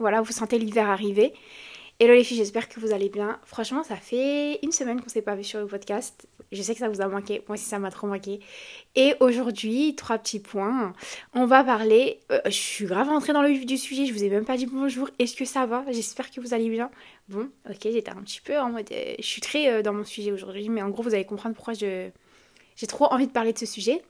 Voilà, vous sentez l'hiver arriver. Hello les filles, j'espère que vous allez bien. Franchement, ça fait une semaine qu'on s'est pas vu sur le podcast. Je sais que ça vous a manqué, moi aussi ça m'a trop manqué. Et aujourd'hui, trois petits points. On va parler, euh, je suis grave rentrée dans le vif du sujet, je vous ai même pas dit bonjour. Est-ce que ça va? J'espère que vous allez bien. Bon, ok, j'étais un petit peu en mode, euh, je suis très euh, dans mon sujet aujourd'hui, mais en gros vous allez comprendre pourquoi j'ai trop envie de parler de ce sujet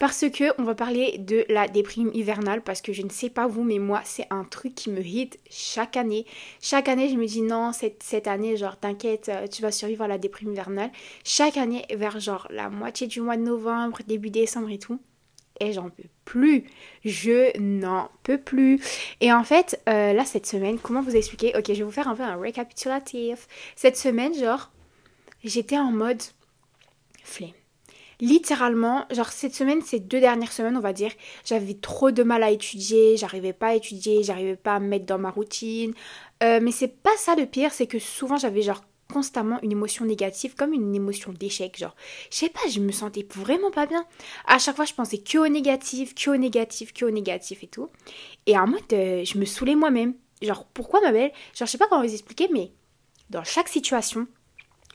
parce que on va parler de la déprime hivernale parce que je ne sais pas vous mais moi c'est un truc qui me hit chaque année. Chaque année je me dis non cette, cette année genre t'inquiète euh, tu vas survivre à la déprime hivernale. Chaque année vers genre la moitié du mois de novembre, début décembre et tout. Et j'en peux plus. Je n'en peux plus. Et en fait, euh, là, cette semaine, comment vous expliquer? Ok, je vais vous faire un peu un récapitulatif. Cette semaine, genre, j'étais en mode flemme littéralement, genre cette semaine, ces deux dernières semaines, on va dire, j'avais trop de mal à étudier, j'arrivais pas à étudier, j'arrivais pas à me mettre dans ma routine. Euh, mais c'est pas ça le pire, c'est que souvent j'avais genre constamment une émotion négative, comme une émotion d'échec, genre, je sais pas, je me sentais vraiment pas bien. À chaque fois, je pensais que au négatif, que au négatif, que au négatif et tout. Et en mode, euh, je me saoulais moi-même. Genre, pourquoi ma belle? Genre, je sais pas comment vous expliquer, mais dans chaque situation,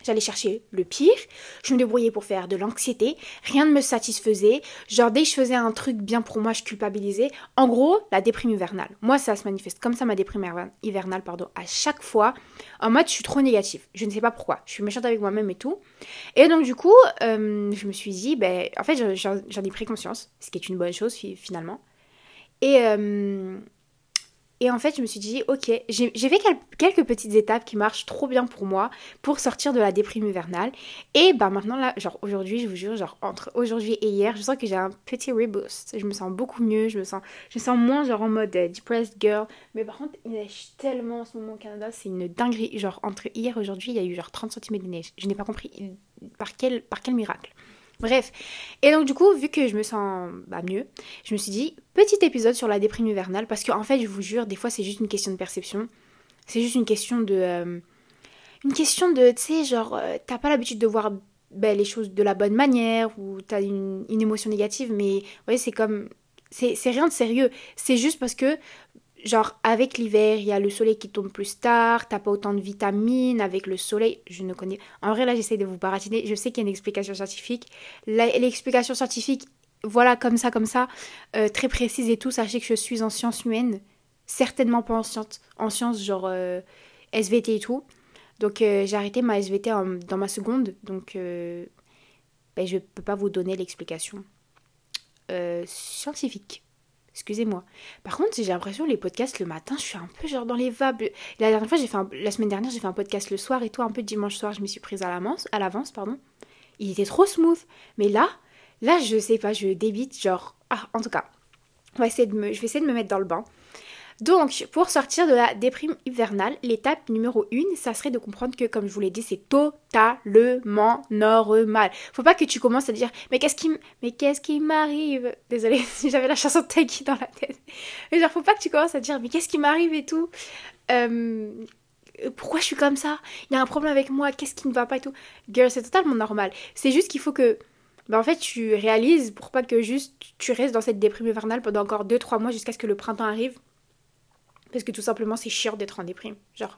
J'allais chercher le pire, je me débrouillais pour faire de l'anxiété, rien ne me satisfaisait, genre dès que je faisais un truc bien pour moi, je culpabilisais. En gros, la déprime hivernale. Moi, ça se manifeste comme ça ma déprime hivernale, pardon, à chaque fois, en mode je suis trop négative. Je ne sais pas pourquoi, je suis méchante avec moi-même et tout. Et donc du coup, euh, je me suis dit, ben, en fait, j'en ai pris conscience, ce qui est une bonne chose finalement. Et, euh, et en fait, je me suis dit, ok, j'ai fait quelques petites étapes qui marchent trop bien pour moi pour sortir de la déprime hivernale. Et bah maintenant, là, genre aujourd'hui, je vous jure, genre entre aujourd'hui et hier, je sens que j'ai un petit reboost. Je me sens beaucoup mieux, je me sens, je me sens moins genre en mode euh, depressed girl. Mais par contre, il neige tellement en ce moment au Canada, c'est une dinguerie. Genre entre hier et aujourd'hui, il y a eu genre 30 cm de neige. Je n'ai pas compris par quel, par quel miracle. Bref. Et donc, du coup, vu que je me sens bah, mieux, je me suis dit, petit épisode sur la déprime hivernale, parce qu'en en fait, je vous jure, des fois, c'est juste une question de perception. C'est juste une question de. Euh, une question de. Tu sais, genre, euh, t'as pas l'habitude de voir ben, les choses de la bonne manière, ou t'as une, émotion négative, mais voyez, c'est comme. C'est rien de sérieux. C'est juste parce que genre avec l'hiver, il y a le soleil qui tombe plus tard, t'as pas autant de vitamines avec le soleil. Je ne connais. En vrai, là, j'essaie de vous baratiner. Je sais qu'il y a une explication scientifique. L'explication scientifique, voilà, comme ça, comme ça, euh, très précise et tout. Sachez que je suis en sciences humaines, certainement pas en sciences, en genre euh, SVT et tout. Donc euh, j'ai arrêté ma SVT dans ma seconde, donc ben, je peux pas vous donner l'explication scientifique. Excusez-moi. Par contre, j'ai l'impression les podcasts le matin, je suis un peu genre dans les vapes. La dernière fois, j'ai fait la semaine dernière, j'ai fait un podcast le soir et tout, un peu dimanche soir, je me suis prise à l'avance, à l'avance, pardon. Il était trop smooth. Mais là, là, je sais pas, je débite genre ah, en tout cas. On va de me, je vais essayer de me mettre dans le bain. Donc, pour sortir de la déprime hivernale, l'étape numéro 1, ça serait de comprendre que, comme je vous l'ai dit, c'est totalement normal. Faut pas que tu commences à dire, mais qu'est-ce qui, mais qu'est-ce qui m'arrive? Désolée si j'avais la chanson de dans la tête. Mais genre, faut pas que tu commences à dire, mais qu'est-ce qui m'arrive et tout? Euh, pourquoi je suis comme ça? Il y a un problème avec moi, qu'est-ce qui ne va pas et tout? Girl, c'est totalement normal. C'est juste qu'il faut que ben en fait tu réalises pour pas que juste tu restes dans cette déprime hivernale pendant encore 2-3 mois jusqu'à ce que le printemps arrive parce que tout simplement c'est chiant d'être en déprime. Genre,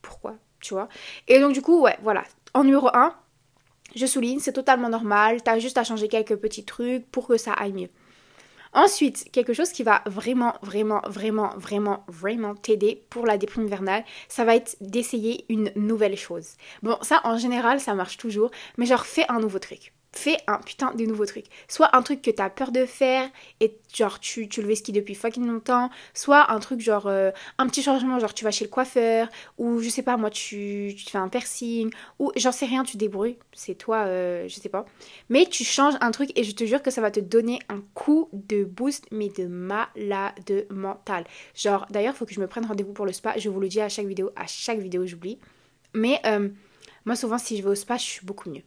pourquoi Tu vois? Et donc du coup, ouais, voilà. En numéro 1, je souligne, c'est totalement normal, t'as juste à changer quelques petits trucs pour que ça aille mieux. Ensuite, quelque chose qui va vraiment, vraiment, vraiment, vraiment, vraiment t'aider pour la déprime hivernale, ça va être d'essayer une nouvelle chose. Bon, ça en général, ça marche toujours, mais genre fais un nouveau truc fais un putain de nouveau truc. Soit un truc que t'as peur de faire et genre tu, tu le veux ski depuis fucking longtemps, soit un truc genre euh, un petit changement, genre tu vas chez le coiffeur, ou je sais pas moi tu, tu te fais un piercing, ou j'en sais rien, tu débrouilles, c'est toi, euh, je sais pas. Mais tu changes un truc et je te jure que ça va te donner un coup de boost, mais de malade mental. Genre d'ailleurs, faut que je me prenne rendez-vous pour le spa, je vous le dis à chaque vidéo, à chaque vidéo j'oublie. Mais euh, moi, souvent, si je vais au spa, je suis beaucoup mieux.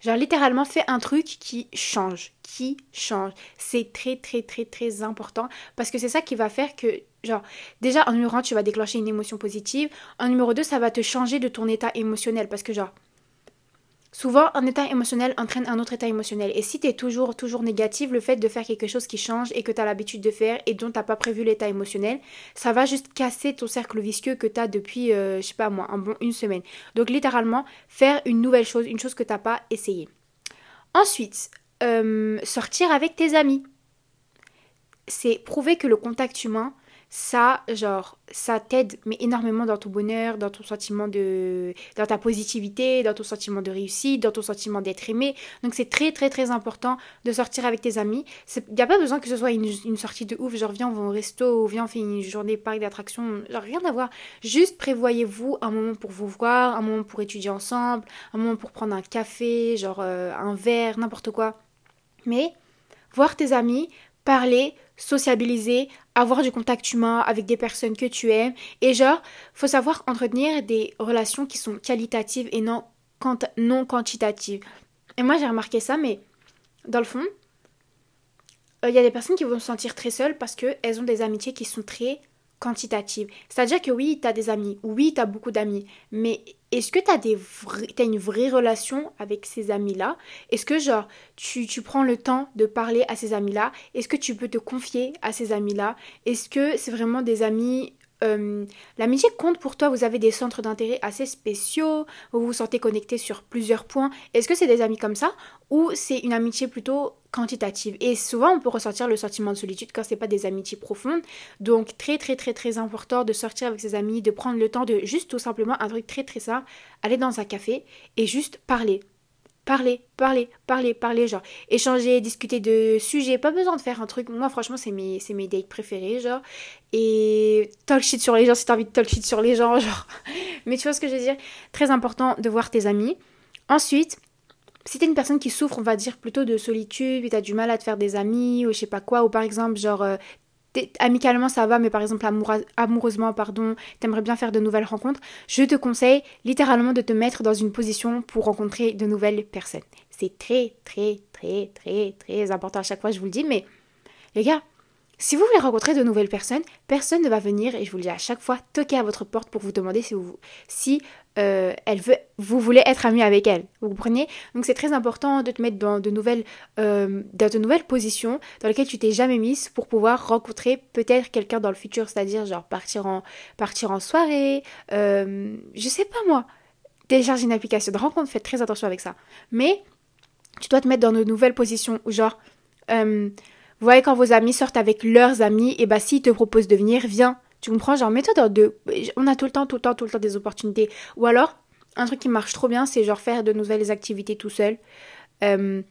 Genre, littéralement, fais un truc qui change, qui change. C'est très, très, très, très important parce que c'est ça qui va faire que, genre, déjà, en numéro 1, tu vas déclencher une émotion positive. En numéro 2, ça va te changer de ton état émotionnel parce que, genre, Souvent, un état émotionnel entraîne un autre état émotionnel. Et si tu es toujours, toujours négatif, le fait de faire quelque chose qui change et que tu as l'habitude de faire et dont tu pas prévu l'état émotionnel, ça va juste casser ton cercle vicieux que tu as depuis, euh, je sais pas moi, une semaine. Donc littéralement, faire une nouvelle chose, une chose que tu pas essayé. Ensuite, euh, sortir avec tes amis. C'est prouver que le contact humain, ça, genre, ça t'aide mais énormément dans ton bonheur, dans ton sentiment de, dans ta positivité, dans ton sentiment de réussite, dans ton sentiment d'être aimé. Donc c'est très très très important de sortir avec tes amis. Il n'y a pas besoin que ce soit une, sortie de ouf, genre viens on va au resto, viens on fait une journée parc d'attractions, genre rien à voir. Juste prévoyez-vous un moment pour vous voir, un moment pour étudier ensemble, un moment pour prendre un café, genre euh, un verre, n'importe quoi. Mais voir tes amis, parler, sociabiliser, avoir du contact humain avec des personnes que tu aimes. Et genre, faut savoir entretenir des relations qui sont qualitatives et non, non quantitatives. Et moi, j'ai remarqué ça, mais dans le fond, euh, il y a des personnes qui vont se sentir très seules parce qu'elles ont des amitiés qui sont très quantitatives. C'est-à-dire que oui, tu as des amis, oui, tu as beaucoup d'amis, mais est-ce que tu as, une vraie relation avec ces amis-là? Est-ce que, genre, tu, tu, prends le temps de parler à ces amis-là? Est-ce que tu peux te confier à ces amis-là? Est-ce que c'est vraiment des amis euh, l'amitié compte pour toi, vous avez des centres d'intérêt assez spéciaux, vous vous sentez connecté sur plusieurs points. Est-ce que c'est des amis comme ça? Ou c'est une amitié plutôt quantitative Et souvent, on peut ressentir le sentiment de solitude quand c'est pas des amitiés profondes. Donc, très très très très important de sortir avec ses amis, de prendre le temps de juste tout simplement un truc très très simple, aller dans un café et juste parler parler, parler, parler, parler, genre échanger, discuter de sujets, pas besoin de faire un truc. Moi, franchement, c'est mes, c'est mes dates préférées, genre. Et talk shit sur les gens si t'as envie de talk shit sur les gens, genre. Mais tu vois ce que je veux dire? Très important de voir tes amis. Ensuite, si t'es une personne qui souffre, on va dire plutôt de solitude, et t'as du mal à te faire des amis, ou je sais pas quoi, ou par exemple, genre, euh, amicalement ça va, mais par exemple amoureusement, pardon, t'aimerais bien faire de nouvelles rencontres, je te conseille littéralement de te mettre dans une position pour rencontrer de nouvelles personnes. C'est très, très, très, très, très important à chaque fois, je vous le dis, mais les gars, si vous voulez rencontrer de nouvelles personnes, personne ne va venir, et je vous le dis à chaque fois, toquer à votre porte pour vous demander si vous, si euh, elle veut, vous voulez être ami avec elle. Vous comprenez? Donc c'est très important de te mettre dans de nouvelles, euh, dans de nouvelles positions dans lesquelles tu t'es jamais mise pour pouvoir rencontrer peut-être quelqu'un dans le futur, c'est-à-dire genre partir en, partir en soirée, euh, je sais pas moi, télécharger une application de rencontre, faites très attention avec ça. Mais tu dois te mettre dans de nouvelles positions où genre vous voyez, quand vos amis sortent avec leurs amis, et bah s'ils te proposent de venir, viens. Tu comprends Genre, mets-toi de... On a tout le temps, tout le temps, tout le temps des opportunités. Ou alors, un truc qui marche trop bien, c'est genre faire de nouvelles activités tout seul. Euh,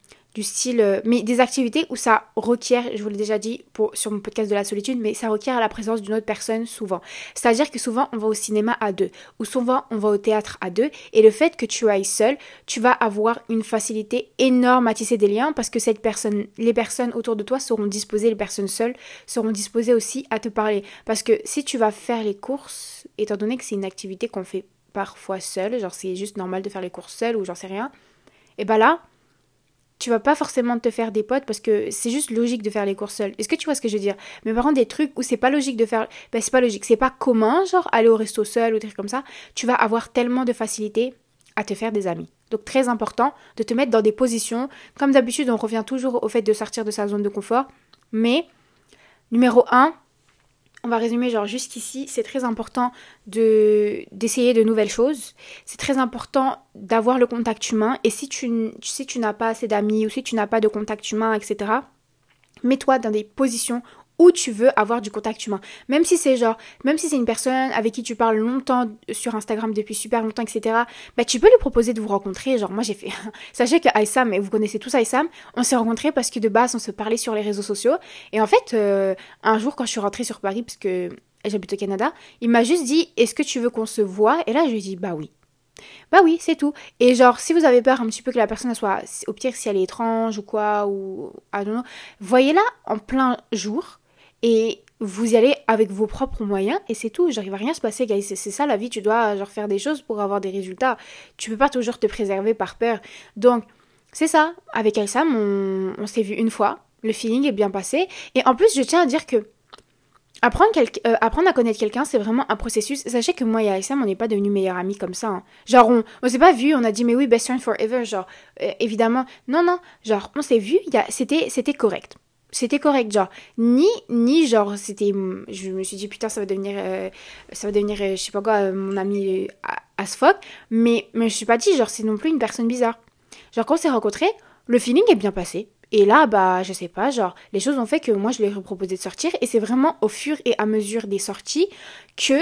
style, euh, mais des activités où ça requiert, je vous l'ai déjà dit pour, sur mon podcast de la solitude, mais ça requiert la présence d'une autre personne souvent. C'est-à-dire que souvent on va au cinéma à deux, ou souvent on va au théâtre à deux, et le fait que tu ailles seul, tu vas avoir une facilité énorme à tisser des liens parce que cette personne, les personnes autour de toi seront disposées, les personnes seules seront disposées aussi à te parler. Parce que si tu vas faire les courses, étant donné que c'est une activité qu'on fait parfois seul, genre c'est juste normal de faire les courses seul ou j'en sais rien, et ben là, tu vas pas forcément te faire des potes parce que c'est juste logique de faire les courses seules. Est-ce que tu vois ce que je veux dire? Mais par contre, des trucs où c'est pas logique de faire. Ben, c'est pas logique, c'est pas commun, genre aller au resto seul ou des trucs comme ça. Tu vas avoir tellement de facilité à te faire des amis. Donc, très important de te mettre dans des positions. Comme d'habitude, on revient toujours au fait de sortir de sa zone de confort. Mais, numéro 1, on va résumer genre jusqu'ici, c'est très important de d'essayer de nouvelles choses. C'est très important d'avoir le contact humain. Et si tu, si tu n'as pas assez d'amis ou si tu n'as pas de contact humain, etc., mets-toi dans des positions où tu veux avoir du contact humain. Même si c'est genre, même si c'est une personne avec qui tu parles longtemps sur Instagram depuis super longtemps, etc., bah tu peux lui proposer de vous rencontrer. Genre moi j'ai fait, sachez que Aïsam, et vous connaissez tous Aïsam, on s'est rencontrés parce que de base on se parlait sur les réseaux sociaux. Et en fait, euh, un jour quand je suis rentrée sur Paris, parce que j'habite au Canada, il m'a juste dit, est-ce que tu veux qu'on se voit? Et là je lui ai dit, bah oui. Bah oui, c'est tout. Et genre, si vous avez peur un petit peu que la personne soit, au pire, si elle est étrange ou quoi, ou, don't know, voyez-la en plein jour et vous y allez avec vos propres moyens et c'est tout. Il va rien se passer, guys. C'est ça la vie. Tu dois genre faire des choses pour avoir des résultats. Tu peux pas toujours te préserver par peur. Donc, c'est ça. Avec Elsam, on, on s'est vu une fois. Le feeling est bien passé. Et en plus, je tiens à dire que Apprendre, euh, à connaître quelqu'un, c'est vraiment un processus. Sachez que moi et Aïssam, on n'est pas devenus meilleurs amis comme ça. Hein. Genre, on, on s'est pas vu, on a dit, mais oui, best friend forever. Genre, euh, évidemment, non, non. Genre, on s'est vu, c'était, c'était correct. C'était correct, genre, ni, ni, genre, c'était, je me suis dit, putain, ça va devenir, euh, ça va devenir, je sais pas quoi, mon ami fuck, mais, mais je suis pas dit, genre, c'est non plus une personne bizarre. Genre, quand on s'est rencontrés, le feeling est bien passé. Et là, bah, je sais pas, genre, les choses ont fait que moi, je lui ai proposé de sortir. Et c'est vraiment au fur et à mesure des sorties que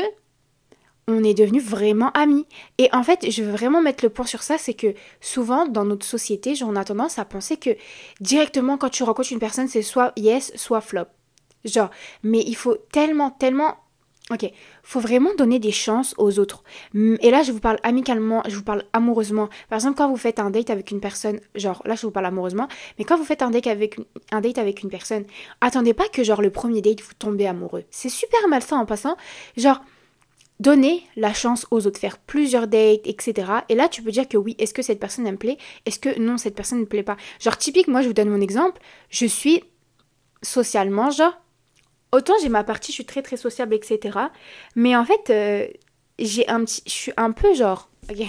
on est devenus vraiment amis. Et en fait, je veux vraiment mettre le point sur ça, c'est que souvent, dans notre société, on a tendance à penser que directement, quand tu rencontres une personne, c'est soit yes, soit flop. Genre, mais il faut tellement, tellement Ok, faut vraiment donner des chances aux autres. Et là, je vous parle amicalement, je vous parle amoureusement. Par exemple, quand vous faites un date avec une personne, genre là, je vous parle amoureusement, mais quand vous faites un date avec un date avec une personne, attendez pas que genre le premier date vous tombez amoureux. C'est super malsain en passant. Genre, donnez la chance aux autres, faire plusieurs dates, etc. Et là, tu peux dire que oui, est-ce que cette personne me plaît? Est-ce que non, cette personne ne me plaît pas? Genre, typique, moi, je vous donne mon exemple. Je suis socialement, genre, autant j'ai ma partie, je suis très très sociable, etc. Mais en fait, euh, j'ai un petit, je suis un peu genre, ok,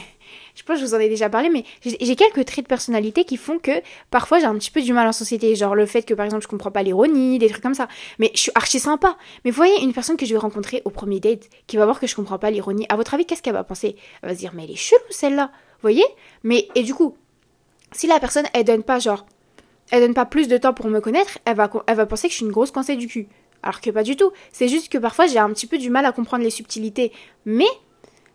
je pense que je vous en ai déjà parlé, mais j'ai quelques traits de personnalité qui font que parfois j'ai un petit peu du mal en société, genre le fait que par exemple je comprends pas l'ironie, des trucs comme ça. Mais je suis archi sympa. Mais vous voyez une personne que je vais rencontrer au premier date qui va voir que je comprends pas l'ironie. À votre avis, qu'est-ce qu'elle va penser? Elle va se dire mais elle est chelou celle-là, vous voyez? Mais et du coup, si la personne elle donne pas genre elle donne pas plus de temps pour me connaître, elle va, elle va penser que je suis une grosse coincée du cul. Alors que pas du tout. C'est juste que parfois j'ai un petit peu du mal à comprendre les subtilités. Mais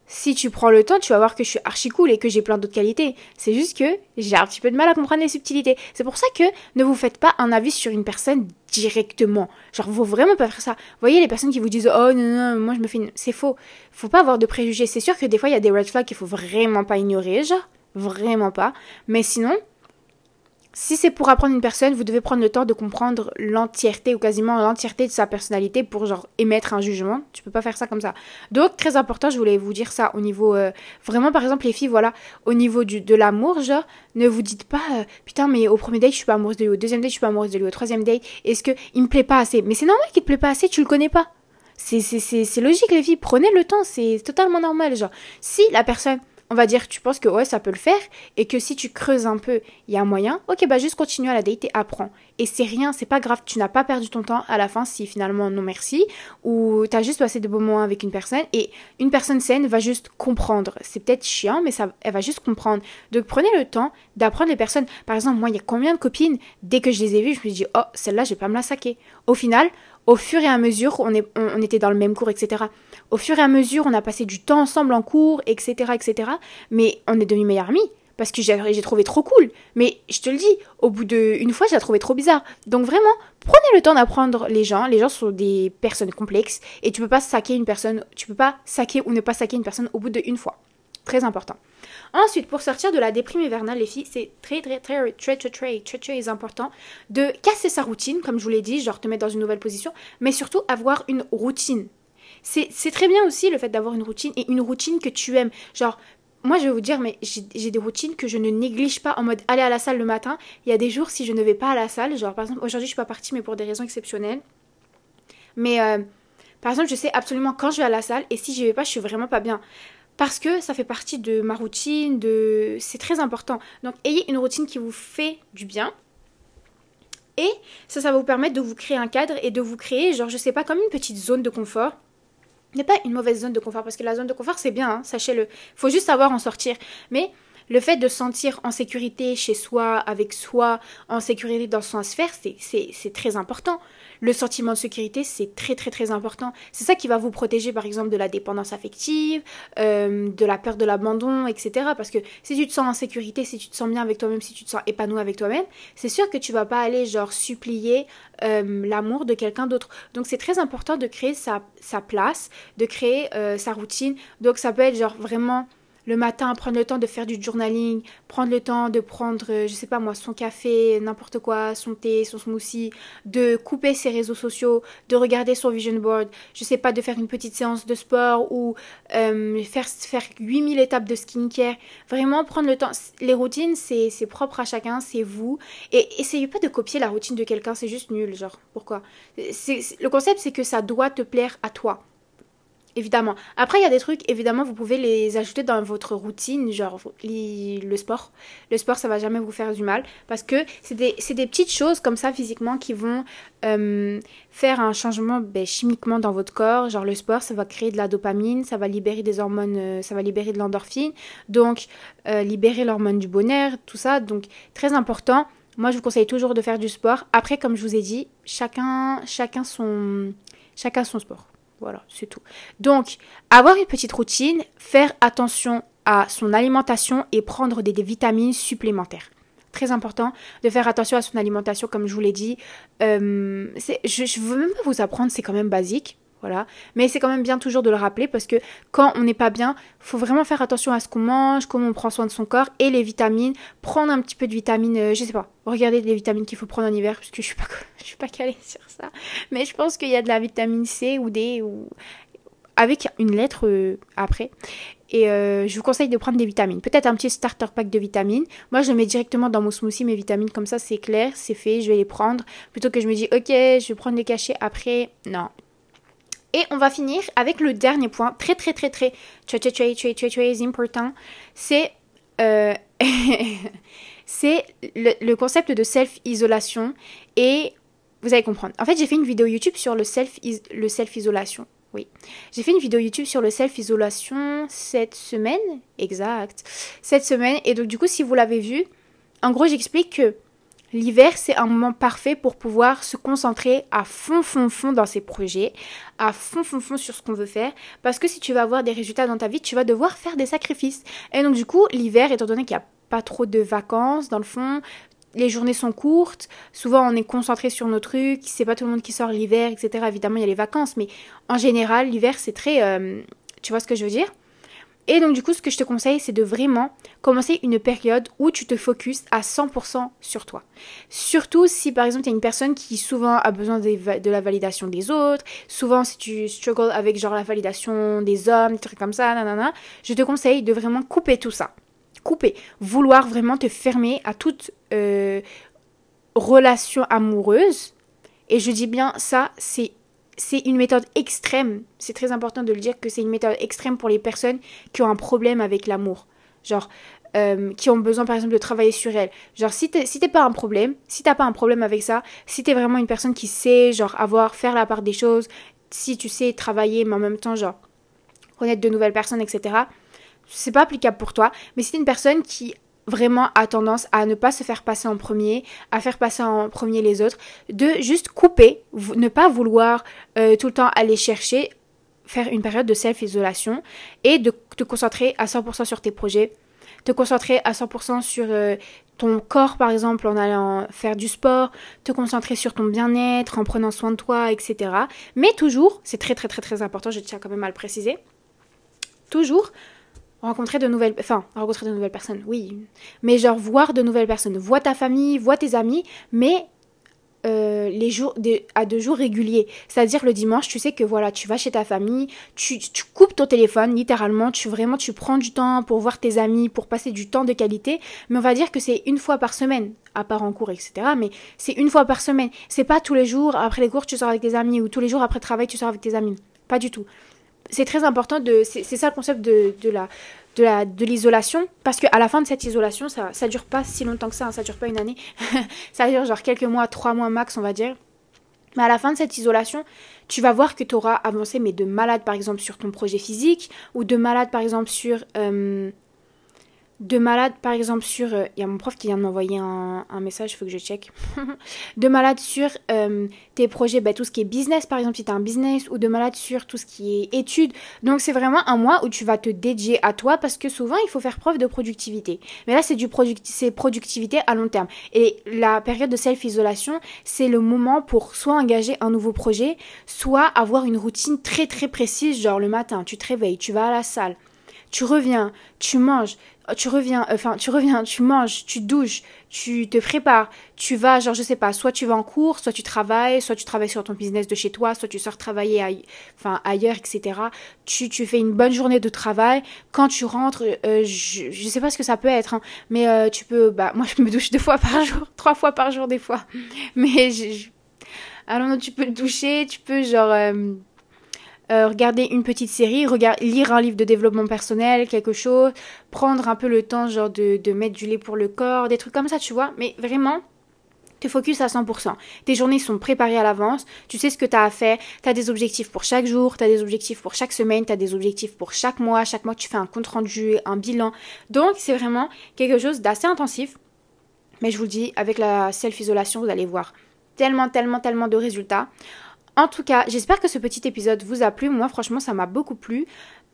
si tu prends le temps, tu vas voir que je suis archi cool et que j'ai plein d'autres qualités. C'est juste que j'ai un petit peu de mal à comprendre les subtilités. C'est pour ça que ne vous faites pas un avis sur une personne directement. Genre, vous vraiment pas faire ça. Vous voyez les personnes qui vous disent Oh non, non, moi je me fais. Une... C'est faux. Faut pas avoir de préjugés. C'est sûr que des fois il y a des red flags qu'il faut vraiment pas ignorer, genre. Vraiment pas. Mais sinon, si c'est pour apprendre une personne, vous devez prendre le temps de comprendre l'entièreté ou quasiment l'entièreté de sa personnalité pour genre émettre un jugement. Tu peux pas faire ça comme ça. Donc très important, je voulais vous dire ça au niveau euh, vraiment par exemple les filles voilà, au niveau du de l'amour, genre ne vous dites pas euh, putain mais au premier date je suis pas amoureuse de lui, au deuxième date je suis pas amoureuse de lui, au troisième date est-ce que il me plaît pas assez? Mais c'est normal qu'il te plaît pas assez, tu le connais pas. C'est c'est logique les filles, prenez le temps, c'est totalement normal genre. Si la personne on va dire tu penses que ouais ça peut le faire et que si tu creuses un peu il y a un moyen ok bah juste continue à la date et apprends. Et c'est rien c'est pas grave tu n'as pas perdu ton temps à la fin si finalement non merci ou t'as juste passé de beaux moments avec une personne et une personne saine va juste comprendre. C'est peut-être chiant mais ça elle va juste comprendre. Donc prenez le temps d'apprendre les personnes. Par exemple moi il y a combien de copines dès que je les ai vues je me dis oh celle-là je vais pas me la saquer. Au final au fur et à mesure, on, était dans le même cours, etc. Au fur et à mesure, on a passé du temps ensemble en cours, etc., etc. Mais on est devenus meilleurs amis parce que j'ai trouvé trop cool. Mais je te le dis, au bout d'une fois, j'ai trouvé trop bizarre. Donc vraiment, prenez le temps d'apprendre les gens. Les gens sont des personnes complexes et tu peux pas saquer une personne, tu peux pas saquer ou ne pas saquer une personne au bout d'une fois. Très important. Ensuite, pour sortir de la déprime hivernale, les filles, c'est très, très, très, très, très, très, très, très important de casser sa routine, comme je vous l'ai dit, genre te mettre dans une nouvelle position, mais surtout avoir une routine. C'est très bien aussi le fait d'avoir une routine et une routine que tu aimes. Genre, moi je vais vous dire, mais j'ai des routines que je ne néglige pas en mode aller à la salle le matin. Il y a des jours si je ne vais pas à la salle, genre par exemple aujourd'hui je suis pas partie mais pour des raisons exceptionnelles. Mais euh, par exemple je sais absolument quand je vais à la salle et si je vais pas je suis vraiment pas bien parce que ça fait partie de ma routine, de c'est très important. Donc ayez une routine qui vous fait du bien. Et ça, ça vous permettre de vous créer un cadre et de vous créer, genre, je sais pas, comme une petite zone de confort. A pas une mauvaise zone de confort, parce que la zone de confort, c'est bien, hein, sachez-le. Faut juste savoir en sortir. Mais le fait de sentir en sécurité chez soi, avec soi, en sécurité dans son sphère, c'est très important. Le sentiment de sécurité, c'est très très très important. C'est ça qui va vous protéger par exemple de la dépendance affective, euh, de la peur de l'abandon, etc. Parce que si tu te sens en sécurité, si tu te sens bien avec toi-même, si tu te sens épanoui avec toi-même, c'est sûr que tu vas pas aller genre supplier euh, l'amour de quelqu'un d'autre. Donc c'est très important de créer sa, place, de créer euh, sa routine. Donc ça peut être genre vraiment le matin, prendre le temps de faire du journaling, prendre le temps de prendre, euh, je sais pas moi, son café, n'importe quoi, son thé, son smoothie, de couper ses réseaux sociaux, de regarder son vision board, je sais pas, de faire une petite séance de sport ou euh, faire, faire 8000 étapes de skincare. Vraiment prendre le temps. Les routines, c'est propre à chacun, c'est vous. Et essayez pas de copier la routine de quelqu'un, c'est juste nul, genre, pourquoi? Le concept, c'est que ça doit te plaire à toi évidemment. Après, il y a des trucs, évidemment, vous pouvez les ajouter dans votre routine, genre le sport. Le sport, ça va jamais vous faire du mal parce que c'est des, des, petites choses comme ça physiquement qui vont euh, faire un changement ben, chimiquement dans votre corps. Genre le sport, ça va créer de la dopamine, ça va libérer des hormones, euh, ça va libérer de l'endorphine, donc euh, libérer l'hormone du bonheur, tout ça. Donc très important. Moi, je vous conseille toujours de faire du sport. Après, comme je vous ai dit, chacun, chacun son, chacun son sport. Voilà, c'est tout. Donc, avoir une petite routine, faire attention à son alimentation et prendre des, vitamines supplémentaires. Très important de faire attention à son alimentation, comme je vous l'ai dit. Euh, je ne veux même pas vous apprendre, c'est quand même basique. Voilà. Mais c'est quand même bien toujours de le rappeler parce que quand on n'est pas bien, faut vraiment faire attention à ce qu'on mange, comment on prend soin de son corps et les vitamines. Prendre un petit peu de vitamines, euh, je sais pas. Regardez les vitamines qu'il faut prendre en hiver parce que je suis pas, je suis pas calée sur ça. Mais je pense qu'il y a de la vitamine C ou D ou avec une lettre euh, après. Et euh, je vous conseille de prendre des vitamines. Peut-être un petit starter pack de vitamines. Moi, je mets directement dans mon smoothie mes vitamines. Comme ça, c'est clair, c'est fait, je vais les prendre. Plutôt que je me dis, ok, je vais prendre les cachets après. Non, et on va finir avec le dernier point, très très très très très très très très très, très important, c'est euh, c'est le, concept de self-isolation et vous allez comprendre. En fait, j'ai fait une vidéo YouTube sur le self le self-isolation. Oui. J'ai fait une vidéo YouTube sur le self-isolation cette semaine, exact. Cette semaine et donc du coup, si vous l'avez vu, en gros, j'explique que L'hiver, c'est un moment parfait pour pouvoir se concentrer à fond, fond, fond dans ses projets, à fond, fond, fond sur ce qu'on veut faire. Parce que si tu veux avoir des résultats dans ta vie, tu vas devoir faire des sacrifices. Et donc, du coup, l'hiver, étant donné qu'il n'y a pas trop de vacances, dans le fond, les journées sont courtes, souvent on est concentré sur nos trucs, c'est pas tout le monde qui sort l'hiver, etc. Évidemment, il y a les vacances, mais en général, l'hiver, c'est très... Euh, tu vois ce que je veux dire? Et donc du coup, ce que je te conseille, c'est de vraiment commencer une période où tu te focuses à 100% sur toi. Surtout si par exemple, tu es une personne qui souvent a besoin de, la validation des autres, souvent si tu struggles avec genre la validation des hommes, des trucs comme ça, nanana, je te conseille de vraiment couper tout ça. Couper. Vouloir vraiment te fermer à toute euh, relation amoureuse. Et je dis bien ça, c'est c'est une méthode extrême. C'est très important de le dire que c'est une méthode extrême pour les personnes qui ont un problème avec l'amour. Genre, euh, qui ont besoin par exemple de travailler sur elles. Genre, si t'es si pas un problème, si t'as pas un problème avec ça, si t'es vraiment une personne qui sait, genre, avoir, faire la part des choses, si tu sais travailler, mais en même temps, genre, connaître de nouvelles personnes, etc., c'est pas applicable pour toi. Mais si t'es une personne qui vraiment a tendance à ne pas se faire passer en premier, à faire passer en premier les autres, de juste couper, ne pas vouloir euh, tout le temps aller chercher, faire une période de self-isolation et de te concentrer à 100% sur tes projets, te concentrer à 100% sur euh, ton corps par exemple en allant faire du sport, te concentrer sur ton bien-être, en prenant soin de toi, etc. Mais toujours, c'est très très très très important, je tiens quand même à le préciser, toujours rencontrer de nouvelles enfin rencontrer de nouvelles personnes oui. Mais genre voir de nouvelles personnes. Vois ta famille vois tes amis mais euh, les jours à deux jours réguliers. C'est-à-dire le dimanche tu sais que voilà tu vas chez ta famille tu, tu, coupes ton téléphone littéralement tu vraiment tu prends du temps pour voir tes amis pour passer du temps de qualité. Mais on va dire que c'est une fois par semaine à part en cours etc mais c'est une fois par semaine. C'est pas tous les jours après les cours tu sors avec tes amis ou tous les jours après le travail tu sors avec tes amis. Pas du tout c'est très important de. C'est ça le concept de, de la de la de l'isolation parce qu'à la fin de cette isolation ça ça dure pas si longtemps que ça hein, ça dure pas une année ça dure genre quelques mois trois mois max on va dire mais à la fin de cette isolation tu vas voir que tu auras avancé mais de malade par exemple sur ton projet physique ou de malade par exemple sur euh, de malade, par exemple, sur. Euh, il y a mon prof qui vient de m'envoyer un, message, il faut que je check. de malade sur euh, tes projets, bah, tout ce qui est business, par exemple, si tu as un business, ou de malade sur tout ce qui est études. Donc, c'est vraiment un mois où tu vas te dédier à toi parce que souvent, il faut faire preuve de productivité. Mais là, c'est du productivité à long terme. Et la période de self-isolation, c'est le moment pour soit engager un nouveau projet, soit avoir une routine très très précise, genre le matin, tu te réveilles, tu vas à la salle tu reviens, tu manges, tu reviens, enfin, tu reviens, tu manges, tu douches, tu te prépares, tu vas, genre, je sais pas, soit tu vas en cours, soit tu travailles, soit tu travailles sur ton business de chez toi, soit tu sors travailler enfin, ailleurs, etc. Tu, tu fais une bonne journée de travail. Quand tu rentres, euh, je, je sais pas ce que ça peut être, hein, mais euh, tu peux, bah, moi, je me douche deux fois par jour, trois fois par jour, des fois. Mais je, alors, tu peux te doucher, tu peux, genre, euh, regarder une petite série, lire un livre de développement personnel, quelque chose, prendre un peu le temps genre de, de mettre du lait pour le corps, des trucs comme ça, tu vois. Mais vraiment, te focus à 100%. Tes journées sont préparées à l'avance, tu sais ce que tu as à faire, tu as des objectifs pour chaque jour, tu as des objectifs pour chaque semaine, tu as des objectifs pour chaque mois, chaque mois tu fais un compte rendu, un bilan. Donc c'est vraiment quelque chose d'assez intensif. Mais je vous le dis, avec la self-isolation, vous allez voir tellement, tellement, tellement de résultats. En tout cas, j'espère que ce petit épisode vous a plu. Moi, franchement, ça m'a beaucoup plu.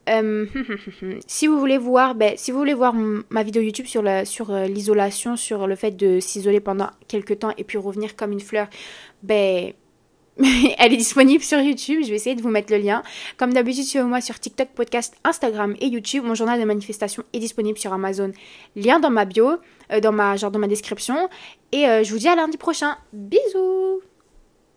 Euh, si vous voulez voir, ben, ma vidéo YouTube sur sur euh, l'isolation, sur le fait de s'isoler pendant quelques temps et puis revenir comme une fleur, ben elle est disponible sur YouTube. Je vais essayer de vous mettre le lien. Comme d'habitude, suivez-moi sur TikTok, podcast, Instagram et YouTube. Mon journal de manifestation est disponible sur Amazon. Lien dans ma bio, euh, dans ma genre dans ma description. Et je vous dis à lundi prochain. Bisous.